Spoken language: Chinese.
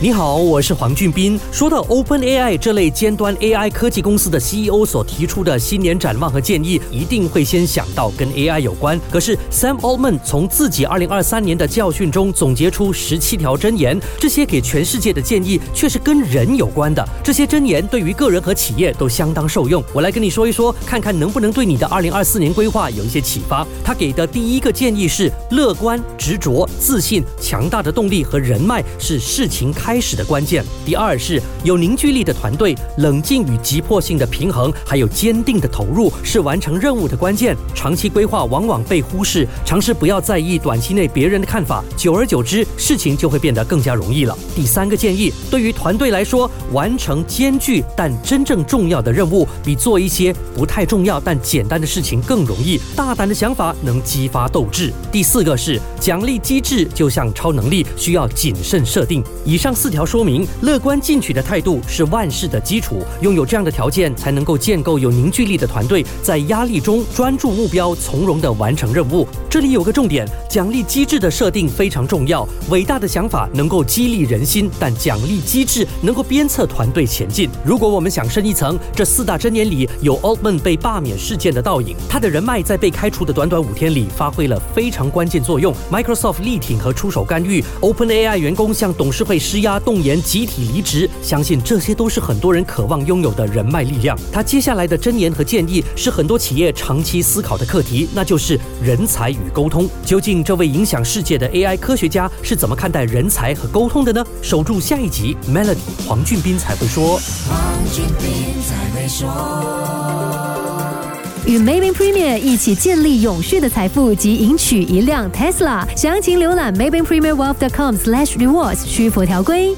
你好，我是黄俊斌。说到 Open AI 这类尖端 AI 科技公司的 CEO 所提出的新年展望和建议，一定会先想到跟 AI 有关。可是 Sam Altman 从自己2023年的教训中总结出十七条箴言，这些给全世界的建议却是跟人有关的。这些箴言对于个人和企业都相当受用。我来跟你说一说，看看能不能对你的2024年规划有一些启发。他给的第一个建议是：乐观、执着、自信、强大的动力和人脉是事情开。开始的关键。第二是有凝聚力的团队，冷静与急迫性的平衡，还有坚定的投入是完成任务的关键。长期规划往往被忽视，尝试不要在意短期内别人的看法，久而久之，事情就会变得更加容易了。第三个建议，对于团队来说，完成艰巨但真正重要的任务，比做一些不太重要但简单的事情更容易。大胆的想法能激发斗志。第四个是奖励机制，就像超能力，需要谨慎设定。以上。四条说明，乐观进取的态度是万事的基础。拥有这样的条件，才能够建构有凝聚力的团队，在压力中专注目标，从容地完成任务。这里有个重点，奖励机制的设定非常重要。伟大的想法能够激励人心，但奖励机制能够鞭策团队前进。如果我们想深一层，这四大箴言里有 Altman 被罢免事件的倒影，他的人脉在被开除的短短五天里发挥了非常关键作用。Microsoft 力挺和出手干预，OpenAI 员工向董事会施压。他动言集体离职，相信这些都是很多人渴望拥有的人脉力量。他接下来的箴言和建议是很多企业长期思考的课题，那就是人才与沟通。究竟这位影响世界的 AI 科学家是怎么看待人才和沟通的呢？守住下一集，Melody 黄俊斌才会说。黄俊斌才会说。与 Maybank Premier 一起建立永续的财富及赢取一辆 Tesla。详情浏览 Maybank Premier Wealth.com/rewards，需符条规。